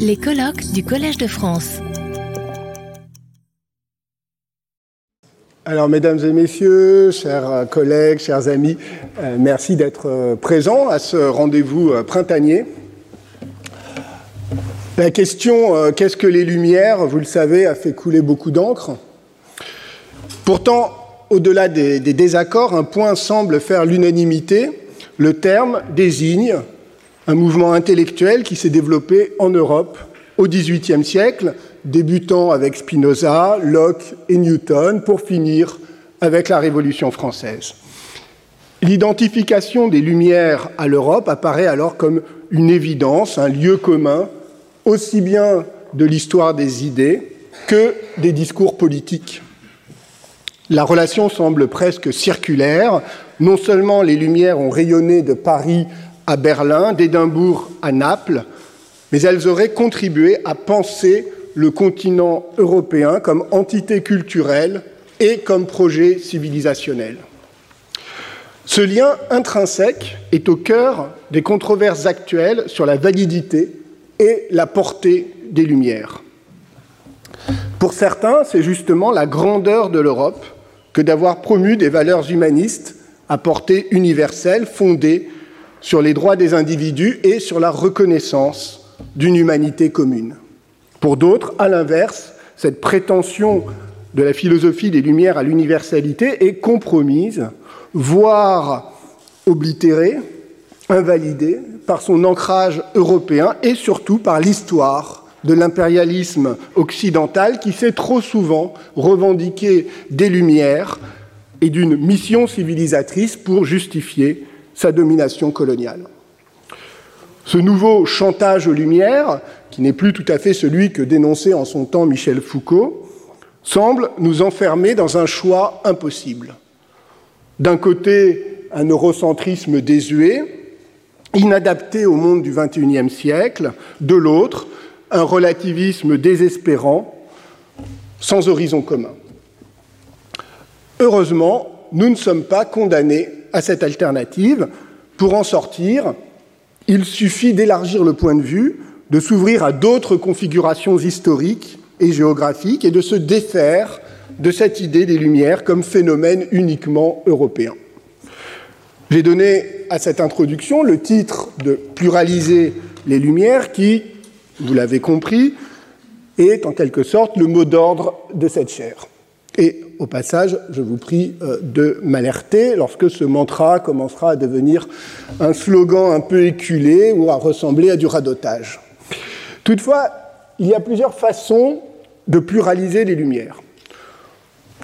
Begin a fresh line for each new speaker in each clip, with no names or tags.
Les colloques du Collège de France.
Alors, mesdames et messieurs, chers collègues, chers amis, euh, merci d'être euh, présents à ce rendez-vous euh, printanier. La question qu'est-ce que les Lumières, vous le savez, a fait couler beaucoup d'encre. Pourtant, au-delà des désaccords, un point semble faire l'unanimité. Le terme désigne un mouvement intellectuel qui s'est développé en Europe au XVIIIe siècle, débutant avec Spinoza, Locke et Newton, pour finir avec la Révolution française. L'identification des Lumières à l'Europe apparaît alors comme une évidence, un lieu commun, aussi bien de l'histoire des idées que des discours politiques. La relation semble presque circulaire. Non seulement les Lumières ont rayonné de Paris à Berlin, d'Édimbourg à Naples, mais elles auraient contribué à penser le continent européen comme entité culturelle et comme projet civilisationnel. Ce lien intrinsèque est au cœur des controverses actuelles sur la validité et la portée des Lumières. Pour certains, c'est justement la grandeur de l'Europe que d'avoir promu des valeurs humanistes à portée universelle fondées sur les droits des individus et sur la reconnaissance d'une humanité commune. Pour d'autres, à l'inverse, cette prétention de la philosophie des Lumières à l'universalité est compromise, voire oblitérée, invalidée par son ancrage européen et surtout par l'histoire de l'impérialisme occidental qui s'est trop souvent revendiqué des Lumières et d'une mission civilisatrice pour justifier sa domination coloniale. Ce nouveau chantage aux Lumières, qui n'est plus tout à fait celui que dénonçait en son temps Michel Foucault, semble nous enfermer dans un choix impossible. D'un côté, un eurocentrisme désuet, inadapté au monde du XXIe siècle, de l'autre, un relativisme désespérant, sans horizon commun. Heureusement, nous ne sommes pas condamnés à cette alternative. Pour en sortir, il suffit d'élargir le point de vue, de s'ouvrir à d'autres configurations historiques et géographiques et de se défaire de cette idée des Lumières comme phénomène uniquement européen. J'ai donné à cette introduction le titre de Pluraliser les Lumières qui, vous l'avez compris, est en quelque sorte le mot d'ordre de cette chaire. Au passage, je vous prie euh, de m'alerter lorsque ce mantra commencera à devenir un slogan un peu éculé ou à ressembler à du radotage. Toutefois, il y a plusieurs façons de pluraliser les lumières.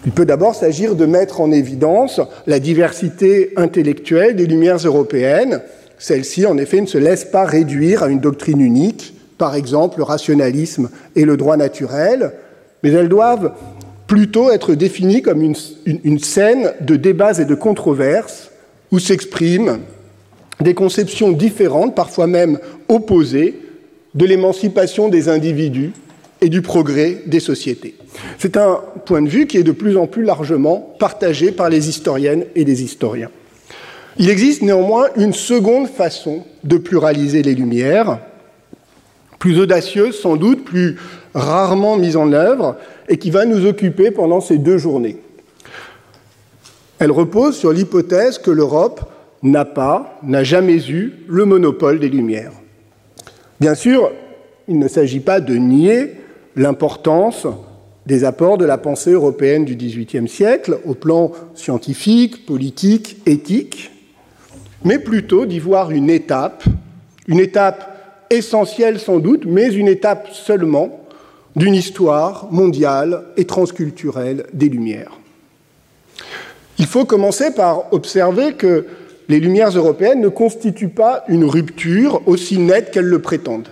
Il peut d'abord s'agir de mettre en évidence la diversité intellectuelle des lumières européennes. Celles-ci, en effet, ne se laissent pas réduire à une doctrine unique, par exemple le rationalisme et le droit naturel, mais elles doivent plutôt être définie comme une, scène de débats et de controverses où s'expriment des conceptions différentes, parfois même opposées, de l'émancipation des individus et du progrès des sociétés. C'est un point de vue qui est de plus en plus largement partagé par les historiennes et les historiens. Il existe néanmoins une seconde façon de pluraliser les Lumières, plus audacieuse sans doute, plus rarement mise en œuvre, et qui va nous occuper pendant ces deux journées. Elle repose sur l'hypothèse que l'Europe n'a pas, n'a jamais eu le monopole des Lumières. Bien sûr, il ne s'agit pas de nier l'importance des apports de la pensée européenne du XVIIIe siècle au plan scientifique, politique, éthique, mais plutôt d'y voir une étape, une étape essentielle sans doute, mais une étape seulement d'une histoire mondiale et transculturelle des Lumières. Il faut commencer par observer que les Lumières européennes ne constituent pas une rupture aussi nette qu'elles le prétendent.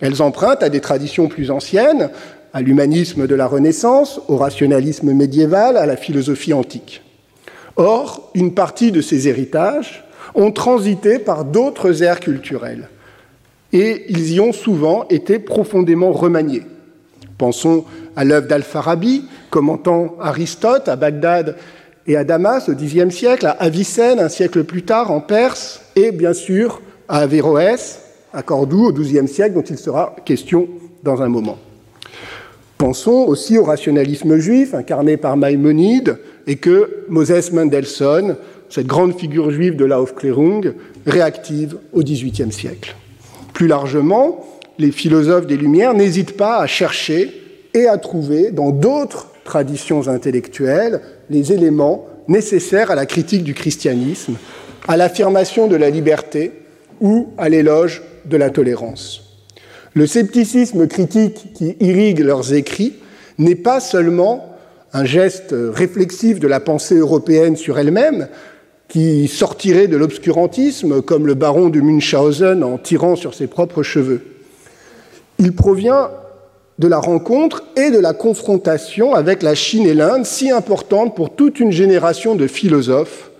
Elles empruntent à des traditions plus anciennes, à l'humanisme de la Renaissance, au rationalisme médiéval, à la philosophie antique. Or, une partie de ces héritages ont transité par d'autres aires culturelles, et ils y ont souvent été profondément remaniés. Pensons à l'œuvre d'Al-Farabi, commentant Aristote à Bagdad et à Damas au Xe siècle, à Avicenne un siècle plus tard en Perse, et bien sûr à Averroès, à Cordoue au XIIe siècle, dont il sera question dans un moment. Pensons aussi au rationalisme juif incarné par Maïmonide et que Moses Mendelssohn, cette grande figure juive de la Aufklärung, réactive au XVIIIe siècle. Plus largement, les philosophes des Lumières n'hésitent pas à chercher et à trouver dans d'autres traditions intellectuelles les éléments nécessaires à la critique du christianisme, à l'affirmation de la liberté ou à l'éloge de la tolérance. Le scepticisme critique qui irrigue leurs écrits n'est pas seulement un geste réflexif de la pensée européenne sur elle-même, qui sortirait de l'obscurantisme, comme le baron de Münchhausen en tirant sur ses propres cheveux. Il provient de la rencontre et de la confrontation avec la Chine et l'Inde, si importante pour toute une génération de philosophes,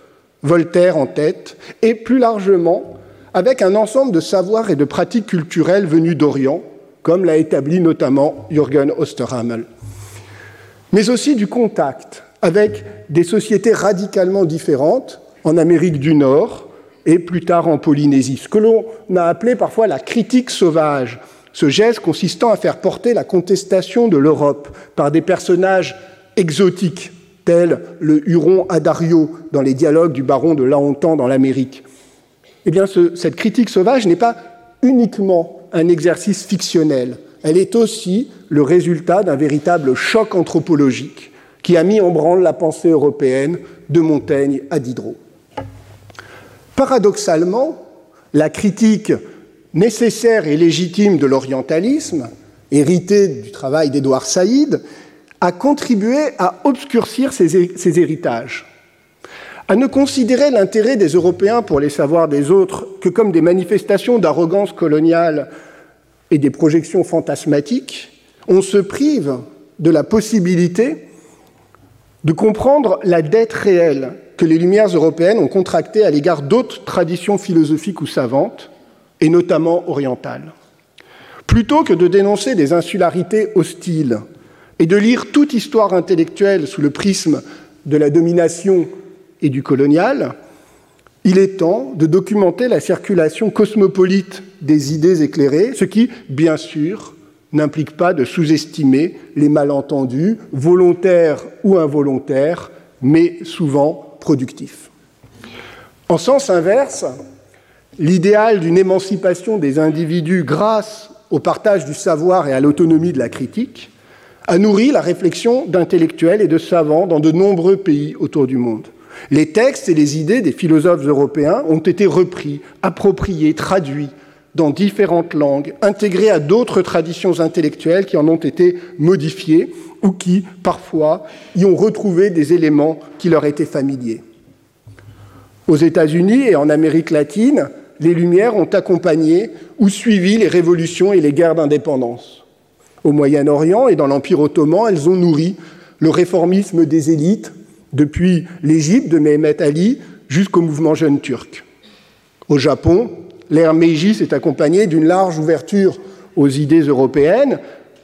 Voltaire en tête, et plus largement avec un ensemble de savoirs et de pratiques culturelles venus d'Orient, comme l'a établi notamment Jürgen Osterhammel, mais aussi du contact avec des sociétés radicalement différentes en Amérique du Nord et plus tard en Polynésie, ce que l'on a appelé parfois la critique sauvage, ce geste consistant à faire porter la contestation de l'Europe par des personnages exotiques, tels le Huron Adario dans les dialogues du baron de Lahontan dans l'Amérique. Eh bien, ce, cette critique sauvage n'est pas uniquement un exercice fictionnel, elle est aussi le résultat d'un véritable choc anthropologique qui a mis en branle la pensée européenne de Montaigne à Diderot. Paradoxalement, la critique nécessaire et légitime de l'orientalisme, hérité du travail d'Édouard Saïd, a contribué à obscurcir ces, héritages, à ne considérer l'intérêt des Européens pour les savoirs des autres que comme des manifestations d'arrogance coloniale et des projections fantasmatiques, on se prive de la possibilité de comprendre la dette réelle que les Lumières européennes ont contractée à l'égard d'autres traditions philosophiques ou savantes, et notamment orientales. Plutôt que de dénoncer des insularités hostiles et de lire toute histoire intellectuelle sous le prisme de la domination et du colonial, il est temps de documenter la circulation cosmopolite des idées éclairées, ce qui, bien sûr, n'implique pas de sous-estimer les malentendus, volontaires ou involontaires, mais souvent productifs. En sens inverse, l'idéal d'une émancipation des individus grâce au partage du savoir et à l'autonomie de la critique a nourri la réflexion d'intellectuels et de savants dans de nombreux pays autour du monde. Les textes et les idées des philosophes européens ont été repris, appropriés, traduits dans différentes langues, intégrés à d'autres traditions intellectuelles qui en ont été modifiées ou qui, parfois, y ont retrouvé des éléments qui leur étaient familiers. Aux États-Unis et en Amérique latine, les Lumières ont accompagné ou suivi les révolutions et les guerres d'indépendance. Au Moyen-Orient et dans l'Empire ottoman, elles ont nourri le réformisme des élites, depuis l'Égypte de Mehmet Ali jusqu'au mouvement jeune turc. Au Japon, l'ère Meiji s'est accompagnée d'une large ouverture aux idées européennes,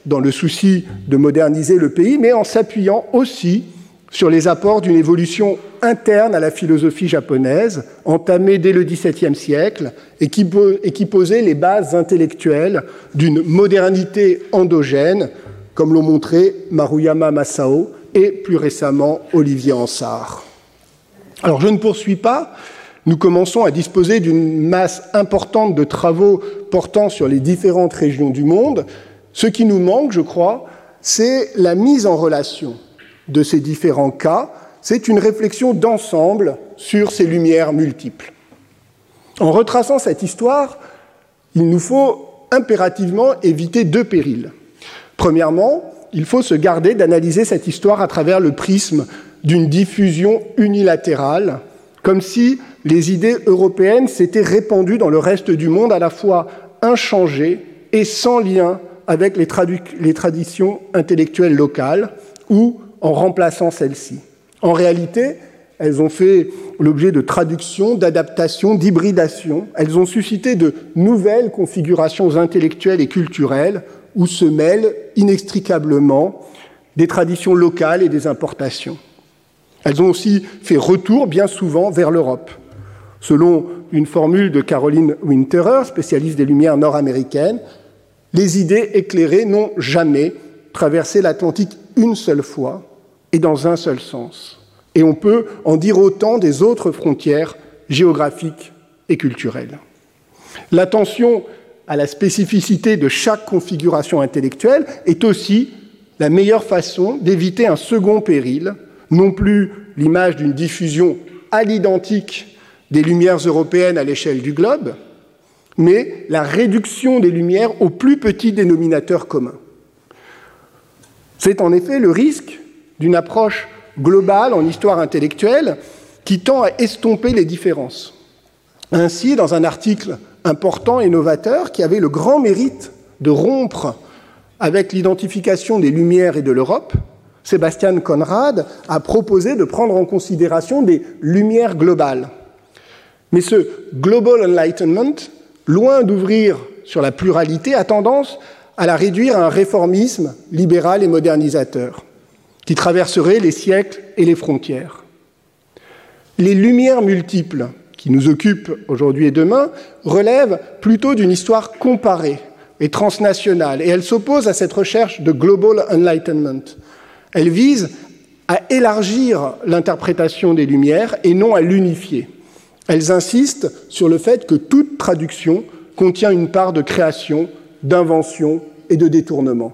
dans le souci de moderniser le pays, mais en s'appuyant aussi sur les apports d'une évolution interne à la philosophie japonaise, entamée dès le XVIIe siècle, et qui, posait les bases intellectuelles d'une modernité endogène, comme l'ont montré Maruyama Masao et plus récemment Olivier Ansart. Alors je ne poursuis pas, nous commençons à disposer d'une masse importante de travaux portant sur les différentes régions du monde. Ce qui nous manque, je crois, c'est la mise en relation de ces différents cas, c'est une réflexion d'ensemble sur ces lumières multiples. En retraçant cette histoire, il nous faut impérativement éviter deux périls. Premièrement, il faut se garder d'analyser cette histoire à travers le prisme d'une diffusion unilatérale, comme si les idées européennes s'étaient répandues dans le reste du monde à la fois inchangées et sans lien avec les, traditions intellectuelles locales, ou en remplaçant celles-ci. En réalité, elles ont fait l'objet de traductions, d'adaptations, d'hybridations. Elles ont suscité de nouvelles configurations intellectuelles et culturelles où se mêlent inextricablement des traditions locales et des importations. Elles ont aussi fait retour bien souvent vers l'Europe. Selon une formule de Caroline Winterer, spécialiste des Lumières nord-américaines, les idées éclairées n'ont jamais traversé l'Atlantique une seule fois et dans un seul sens. Et on peut en dire autant des autres frontières géographiques et culturelles. L'attention à la spécificité de chaque configuration intellectuelle est aussi la meilleure façon d'éviter un second péril, non plus l'image d'une diffusion à l'identique des lumières européennes à l'échelle du globe, mais la réduction des lumières au plus petit dénominateur commun. C'est en effet le risque d'une approche globale en histoire intellectuelle qui tend à estomper les différences. Ainsi, dans un article important et novateur qui avait le grand mérite de rompre avec l'identification des Lumières et de l'Europe, Sébastien Conrad a proposé de prendre en considération des Lumières globales. Mais ce Global Enlightenment, loin d'ouvrir sur la pluralité, a tendance à la réduire à un réformisme libéral et modernisateur qui traverserait les siècles et les frontières. Les lumières multiples qui nous occupent aujourd'hui et demain relèvent plutôt d'une histoire comparée et transnationale, et elle s'oppose à cette recherche de global enlightenment. Elle vise à élargir l'interprétation des Lumières et non à l'unifier. Elles insistent sur le fait que toute traduction contient une part de création, d'invention et de détournement.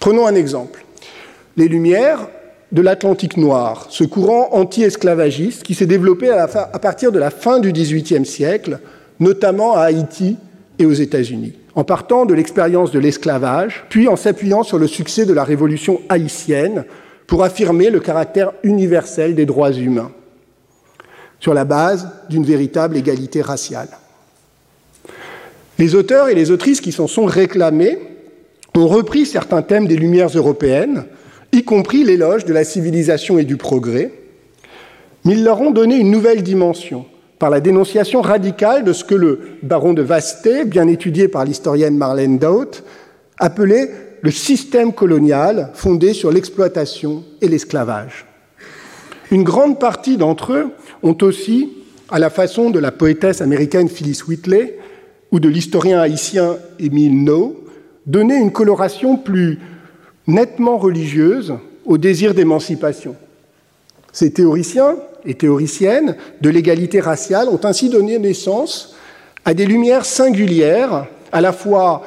Prenons un exemple. Les Lumières de l'Atlantique noir, ce courant anti-esclavagiste qui s'est développé à, à, partir de la fin du XVIIIe siècle, notamment à Haïti et aux États-Unis, en partant de l'expérience de l'esclavage, puis en s'appuyant sur le succès de la révolution haïtienne pour affirmer le caractère universel des droits humains, sur la base d'une véritable égalité raciale. Les auteurs et les autrices qui s'en sont réclamés ont repris certains thèmes des Lumières européennes, y compris l'éloge de la civilisation et du progrès, mais ils leur ont donné une nouvelle dimension par la dénonciation radicale de ce que le baron de Vasté, bien étudié par l'historienne Marlène Daut, appelait le système colonial fondé sur l'exploitation et l'esclavage. Une grande partie d'entre eux ont aussi, à la façon de la poétesse américaine Phyllis Whitley ou de l'historien haïtien Émile No, donné une coloration plus nettement religieuse au désir d'émancipation. Ces théoriciens et théoriciennes de l'égalité raciale ont ainsi donné naissance à des lumières singulières, à la fois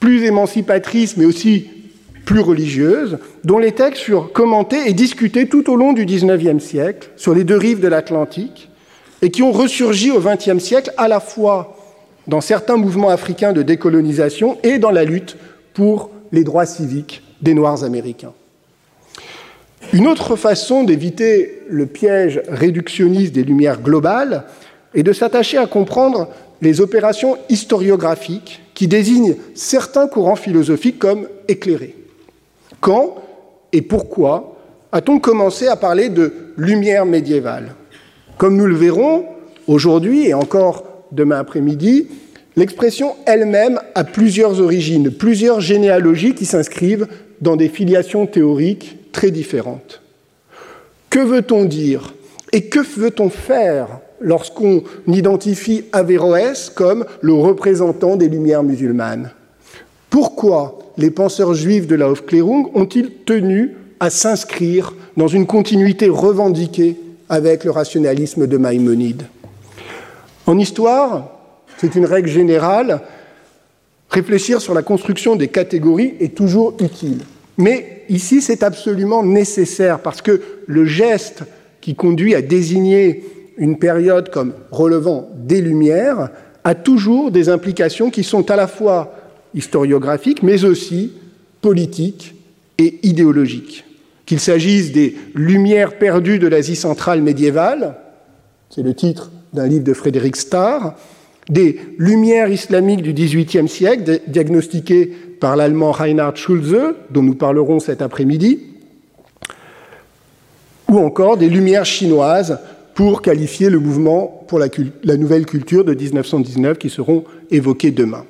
plus émancipatrices mais aussi plus religieuses, dont les textes furent commentés et discutés tout au long du XIXe siècle sur les deux rives de l'Atlantique et qui ont ressurgi au XXe siècle à la fois dans certains mouvements africains de décolonisation et dans la lutte pour les droits civiques des Noirs américains. Une autre façon d'éviter le piège réductionniste des lumières globales est de s'attacher à comprendre les opérations historiographiques qui désignent certains courants philosophiques comme éclairés. Quand et pourquoi a-t-on commencé à parler de lumière médiévale? Comme nous le verrons aujourd'hui et encore demain après-midi, l'expression elle-même a plusieurs origines, plusieurs généalogies qui s'inscrivent dans des filiations théoriques très différentes. Que veut-on dire et que veut-on faire lorsqu'on identifie Averroès comme le représentant des Lumières musulmanes? Pourquoi les penseurs juifs de la Aufklärung ont-ils tenu à s'inscrire dans une continuité revendiquée avec le rationalisme de Maïmonide? En histoire, c'est une règle générale, réfléchir sur la construction des catégories est toujours utile. Mais ici, c'est absolument nécessaire parce que le geste qui conduit à désigner une période comme relevant des Lumières a toujours des implications qui sont à la fois historiographiques, mais aussi politiques et idéologiques. Qu'il s'agisse des Lumières perdues de l'Asie centrale médiévale, c'est le titre d'un livre de Frédéric Starr, des Lumières islamiques du XVIIIe siècle, diagnostiquées par l'allemand Reinhard Schulze, dont nous parlerons cet après-midi, ou encore des Lumières chinoises pour qualifier le mouvement pour la, nouvelle culture de 1919 qui seront évoqués demain.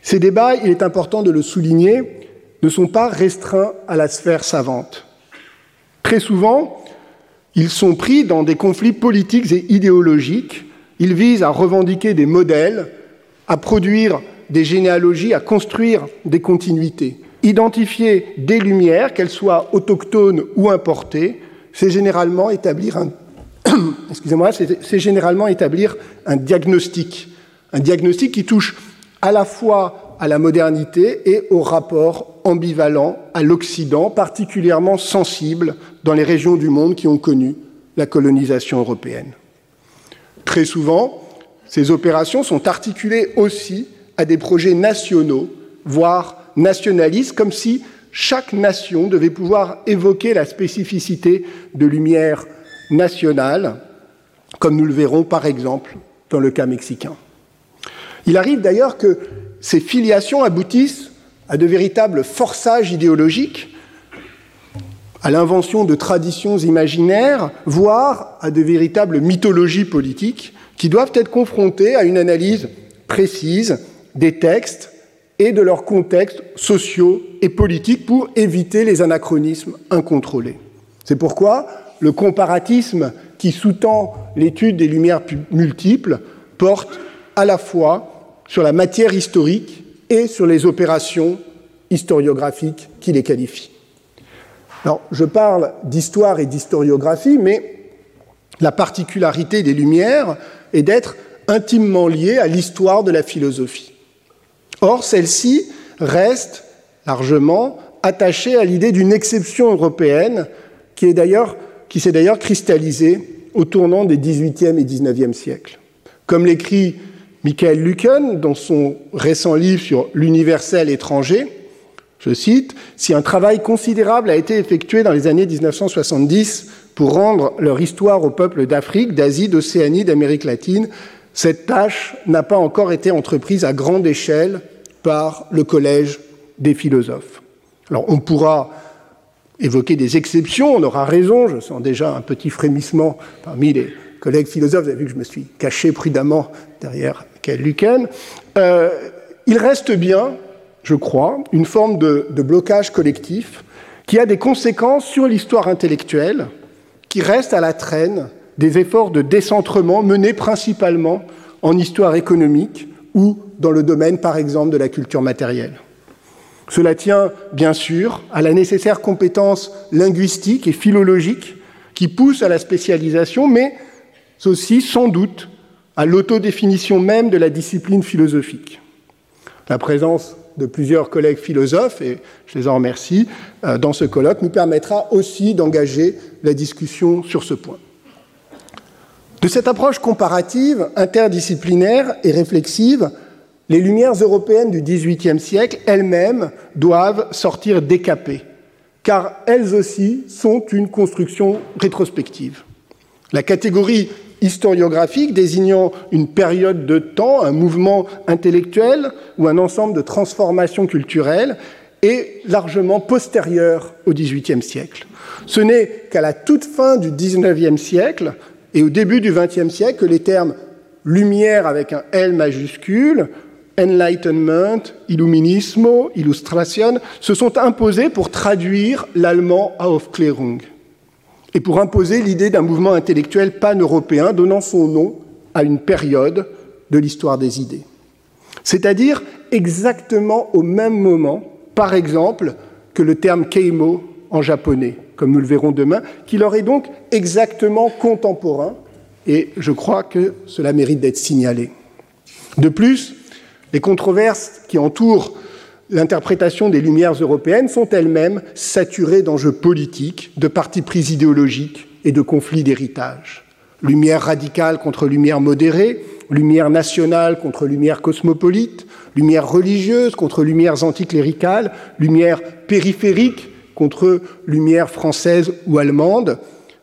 Ces débats, il est important de le souligner, ne sont pas restreints à la sphère savante. Très souvent, ils sont pris dans des conflits politiques et idéologiques Il vise à revendiquer des modèles, à produire des généalogies, à construire des continuités. Identifier des lumières, qu'elles soient autochtones ou importées, c'est généralement établir un établir un diagnostic, un diagnostic qui touche à la fois à la modernité et au rapport ambivalent à l'Occident, particulièrement sensible dans les régions du monde qui ont connu la colonisation européenne. Très souvent, ces opérations sont articulées aussi à des projets nationaux, voire nationalistes, comme si chaque nation devait pouvoir évoquer la spécificité de lumière nationale, comme nous le verrons par exemple dans le cas mexicain. Il arrive d'ailleurs que ces filiations aboutissent à de véritables forçages idéologiques, à l'invention de traditions imaginaires, voire à de véritables mythologies politiques qui doivent être confrontées à une analyse précise des textes et de leurs contextes sociaux et politiques pour éviter les anachronismes incontrôlés. C'est pourquoi le comparatisme qui sous-tend l'étude des lumières multiples porte à la fois sur la matière historique et sur les opérations historiographiques qui les qualifient. Alors, je parle d'histoire et d'historiographie, mais la particularité des Lumières est d'être intimement liée à l'histoire de la philosophie. Or, celle-ci reste largement attachée à l'idée d'une exception européenne, qui s'est d'ailleurs cristallisé au tournant des XVIIIe et XIXe siècles. Comme l'écrit Michael Lucken dans son récent livre sur l'universel étranger, je cite, Si un travail considérable a été effectué dans les années 1970 pour rendre leur histoire aux peuples d'Afrique, d'Asie, d'Océanie, d'Amérique latine, cette tâche n'a pas encore été entreprise à grande échelle par le Collège des philosophes. Alors on pourra évoquer des exceptions, on aura raison, je sens déjà un petit frémissement parmi les collègues philosophes, vous avez vu que je me suis caché prudemment derrière Kel Luken. Euh, il reste bien, je crois, une forme de, blocage collectif qui a des conséquences sur l'histoire intellectuelle, qui reste à la traîne des efforts de décentrement menés principalement en histoire économique ou dans le domaine, par exemple, de la culture matérielle. Cela tient bien sûr à la nécessaire compétence linguistique et philologique qui pousse à la spécialisation, mais aussi sans doute à l'autodéfinition même de la discipline philosophique. La présence de plusieurs collègues philosophes, et je les en remercie, euh, dans ce colloque nous permettra aussi d'engager la discussion sur ce point. De cette approche comparative, interdisciplinaire et réflexive, les lumières européennes du XVIIIe siècle elles-mêmes doivent sortir décapées, car elles aussi sont une construction rétrospective. La catégorie historiographique désignant une période de temps, un mouvement intellectuel ou un ensemble de transformations culturelles est largement postérieure au XVIIIe siècle. Ce n'est qu'à la toute fin du XIXe siècle et au début du XXe siècle que les termes lumière avec un L majuscule Enlightenment, Illuminismo, Illustration se sont imposés pour traduire l'allemand Aufklärung et pour imposer l'idée d'un mouvement intellectuel pan-européen donnant son nom à une période de l'histoire des idées. C'est-à-dire exactement au même moment, par exemple, que le terme keimo en japonais, comme nous le verrons demain, qui leur est donc exactement contemporain, et je crois que cela mérite d'être signalé. De plus, les controverses qui entourent l'interprétation des Lumières européennes sont elles-mêmes saturées d'enjeux politiques, de partis pris idéologiques et de conflits d'héritage. Lumière radicale contre lumière modérée, lumière nationale contre lumière cosmopolite, lumière religieuse contre lumières anticléricales, lumière périphérique contre lumière française ou allemande.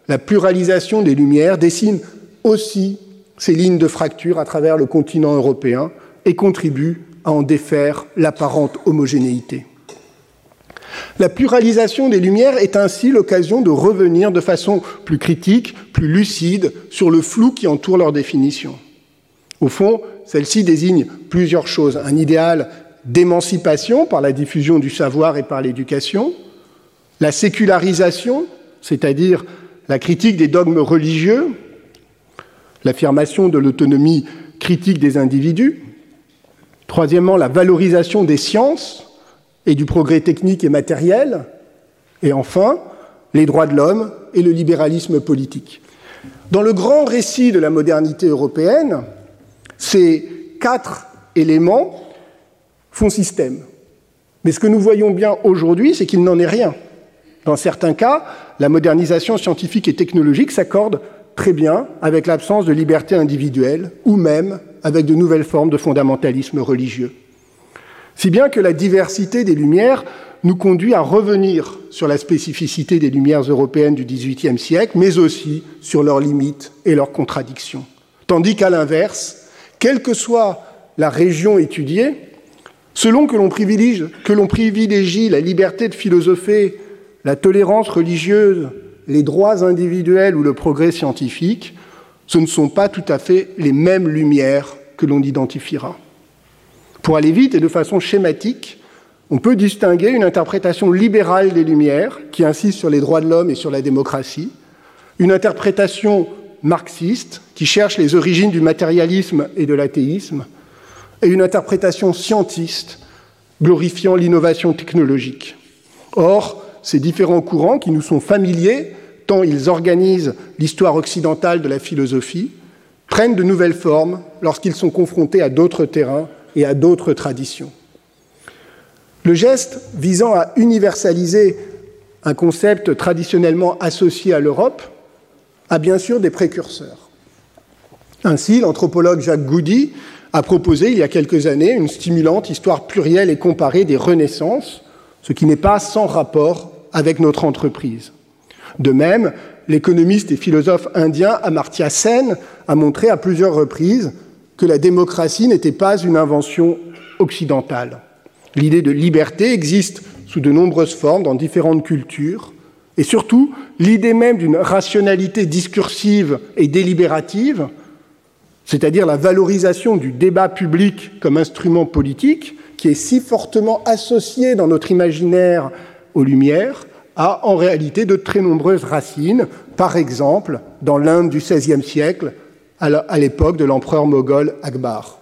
La pluralisation des lumières dessine aussi ces lignes de fracture à travers le continent européen, et contribue à en défaire l'apparente homogénéité. La pluralisation des Lumières est ainsi l'occasion de revenir de façon plus critique, plus lucide, sur le flou qui entoure leur définition. Au fond, celle-ci désigne plusieurs choses. Un idéal d'émancipation par la diffusion du savoir et par l'éducation, la sécularisation, c'est-à-dire la critique des dogmes religieux, l'affirmation de l'autonomie critique des individus. Troisièmement, la valorisation des sciences et du progrès technique et matériel. Et enfin, les droits de l'homme et le libéralisme politique. Dans le grand récit de la modernité européenne, ces quatre éléments font système. Mais ce que nous voyons bien aujourd'hui, c'est qu'il n'en est rien. Dans certains cas, la modernisation scientifique et technologique s'accorde très bien avec l'absence de liberté individuelle ou même avec de nouvelles formes de fondamentalisme religieux. Si bien que la diversité des Lumières nous conduit à revenir sur la spécificité des Lumières européennes du XVIIIe siècle, mais aussi sur leurs limites et leurs contradictions. Tandis qu'à l'inverse, quelle que soit la région étudiée, selon que l'on privilégie, privilégie, la liberté de philosopher, la tolérance religieuse, les droits individuels ou le progrès scientifique, ce ne sont pas tout à fait les mêmes lumières que l'on identifiera. Pour aller vite et de façon schématique, on peut distinguer une interprétation libérale des Lumières, qui insiste sur les droits de l'homme et sur la démocratie, une interprétation marxiste, qui cherche les origines du matérialisme et de l'athéisme, et une interprétation scientiste, glorifiant l'innovation technologique. Or, ces différents courants, qui nous sont familiers, tant ils organisent l'histoire occidentale de la philosophie, prennent de nouvelles formes lorsqu'ils sont confrontés à d'autres terrains et à d'autres traditions. Le geste visant à universaliser un concept traditionnellement associé à l'Europe a bien sûr des précurseurs. Ainsi, l'anthropologue Jacques Goudy a proposé il y a quelques années une stimulante histoire plurielle et comparée des renaissances, ce qui n'est pas sans rapport avec notre entreprise. De même, l'économiste et philosophe indien Amartya Sen a montré à plusieurs reprises que la démocratie n'était pas une invention occidentale. L'idée de liberté existe sous de nombreuses formes dans différentes cultures, et surtout l'idée même d'une rationalité discursive et délibérative, c'est-à-dire la valorisation du débat public comme instrument politique, qui est si fortement associée dans notre imaginaire aux Lumières, a en réalité de très nombreuses racines, par exemple dans l'Inde du XVIe siècle, à l'époque de l'empereur moghol Akbar.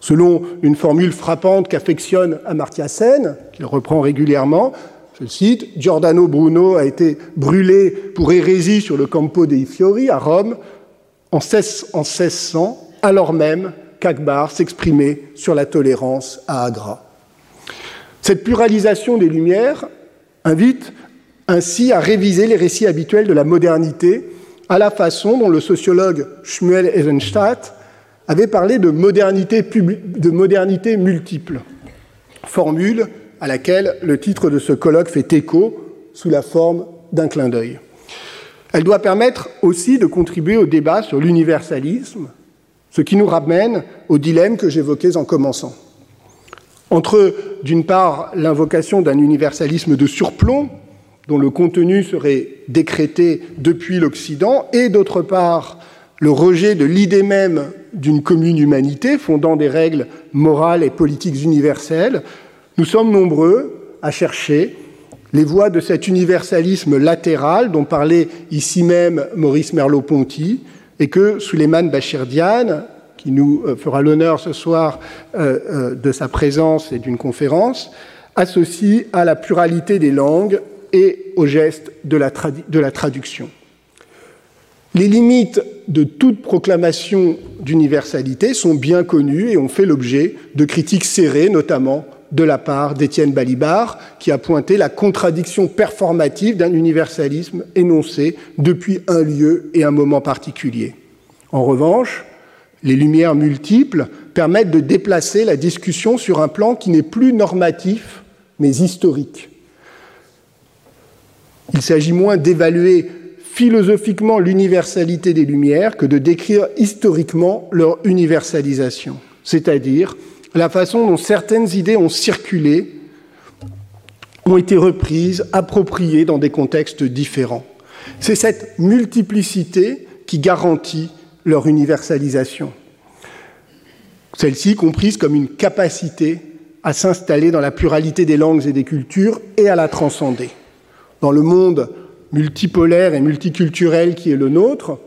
Selon une formule frappante qu'affectionne Amartya Sen, qu'il reprend régulièrement, je cite, Giordano Bruno a été brûlé pour hérésie sur le Campo dei Fiori à Rome en 1600, alors même qu'Akbar s'exprimait sur la tolérance à Agra. Cette pluralisation des Lumières invite ainsi à réviser les récits habituels de la modernité à la façon dont le sociologue Shmuel Eisenstadt avait parlé de modernité, de modernité multiple, formule à laquelle le titre de ce colloque fait écho sous la forme d'un clin d'œil. Elle doit permettre aussi de contribuer au débat sur l'universalisme, ce qui nous ramène au dilemme que j'évoquais en commençant. Entre, d'une part, l'invocation d'un universalisme de surplomb, dont le contenu serait décrété depuis l'Occident, et d'autre part, le rejet de l'idée même d'une commune humanité fondant des règles morales et politiques universelles, nous sommes nombreux à chercher les voies de cet universalisme latéral dont parlait ici même Maurice Merleau-Ponty et que Suleiman Bachirdian, qui nous euh, fera l'honneur ce soir euh, euh, de sa présence et d'une conférence, associe à la pluralité des langues et au geste de la, traduction. Les limites de toute proclamation d'universalité sont bien connues et ont fait l'objet de critiques serrées, notamment de la part d'Étienne Balibar, qui a pointé la contradiction performative d'un universalisme énoncé depuis un lieu et un moment particulier. En revanche, les lumières multiples permettent de déplacer la discussion sur un plan qui n'est plus normatif, mais historique. Il s'agit moins d'évaluer philosophiquement l'universalité des Lumières que de décrire historiquement leur universalisation, c'est-à-dire la façon dont certaines idées ont circulé, ont été reprises, appropriées dans des contextes différents. C'est cette multiplicité qui garantit leur universalisation. Celle-ci comprise comme une capacité à s'installer dans la pluralité des langues et des cultures et à la transcender. Dans le monde multipolaire et multiculturel qui est le nôtre,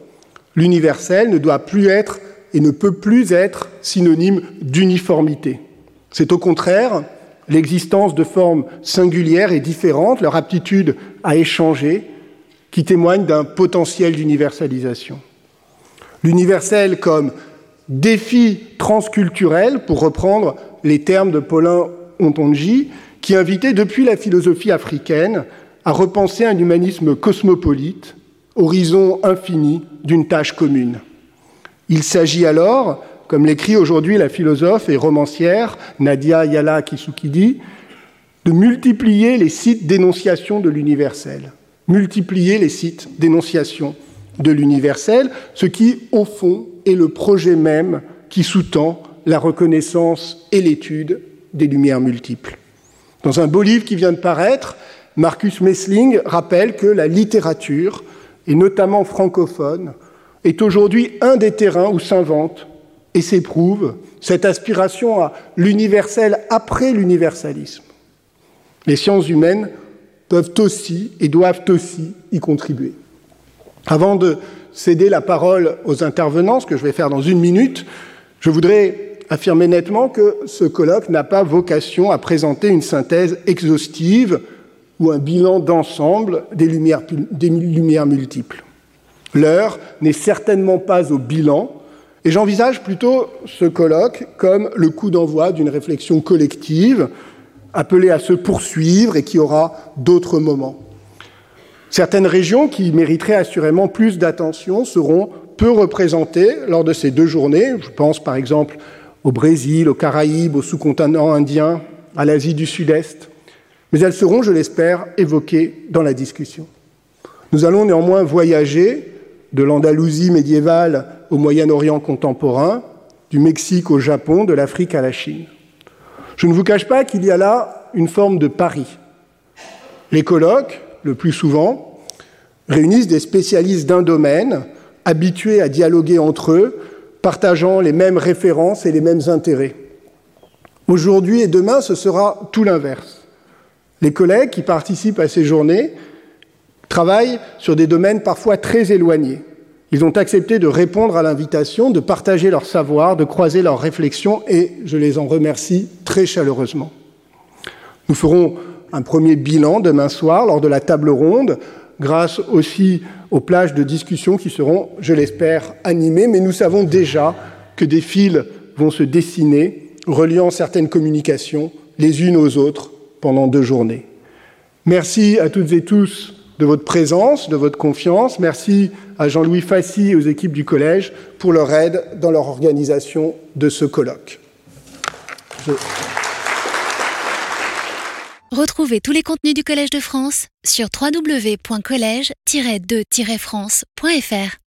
L'universel ne doit plus être et ne peut plus être synonyme d'uniformité. C'est au contraire l'existence de formes singulières et différentes, leur aptitude à échanger, qui témoignent d'un potentiel d'universalisation. L'universel comme défi transculturel, pour reprendre les termes de Paulin Ontonji, qui invitait depuis la philosophie africaine à repenser un humanisme cosmopolite, horizon infini d'une tâche commune. Il s'agit alors, comme l'écrit aujourd'hui la philosophe et romancière Nadia Yala Kisukidi, de multiplier les sites d'énonciation de l'universel. Multiplier les sites d'énonciation de l'universel, ce qui, au fond, est le projet même qui sous-tend la reconnaissance et l'étude des lumières multiples. Dans un beau livre qui vient de paraître, Marcus Messling rappelle que la littérature, et notamment francophone, est aujourd'hui un des terrains où s'invente et s'éprouve cette aspiration à l'universel après l'universalisme. Les sciences humaines peuvent aussi et doivent aussi y contribuer. Avant de céder la parole aux intervenants, ce que je vais faire dans une minute, je voudrais affirmer nettement que ce colloque n'a pas vocation à présenter une synthèse exhaustive ou un bilan d'ensemble des lumières, des lumières multiples. L'heure n'est certainement pas au bilan, et j'envisage plutôt ce colloque comme le coup d'envoi d'une réflexion collective appelée à se poursuivre et qui aura d'autres moments. Certaines régions qui mériteraient assurément plus d'attention seront peu représentées lors de ces deux journées. Je pense par exemple au Brésil, aux Caraïbes, au sous-continent indien, à l'Asie du Sud-Est. Mais elles seront, je l'espère, évoquées dans la discussion. Nous allons néanmoins voyager de l'Andalousie médiévale au Moyen-Orient contemporain, du Mexique au Japon, de l'Afrique à la Chine. Je ne vous cache pas qu'il y a là une forme de pari. Les colloques, le plus souvent, réunissent des spécialistes d'un domaine, habitués à dialoguer entre eux, partageant les mêmes références et les mêmes intérêts. Aujourd'hui et demain, ce sera tout l'inverse. Les collègues qui participent à ces journées travaillent sur des domaines parfois très éloignés. Ils ont accepté de répondre à l'invitation, de partager leur savoir, de croiser leurs réflexions et je les en remercie très chaleureusement. Nous ferons un premier bilan demain soir lors de la table ronde grâce aussi aux plages de discussion qui seront, je l'espère, animées, mais nous savons déjà que des fils vont se dessiner, reliant certaines communications les unes aux autres deux journées. Merci à toutes et tous de votre présence, de votre confiance. Merci à Jean-Louis Fassi et aux équipes du collège pour leur aide dans leur organisation de ce colloque.
Retrouvez tous les contenus du Collège de France sur www.colège-2-france.fr.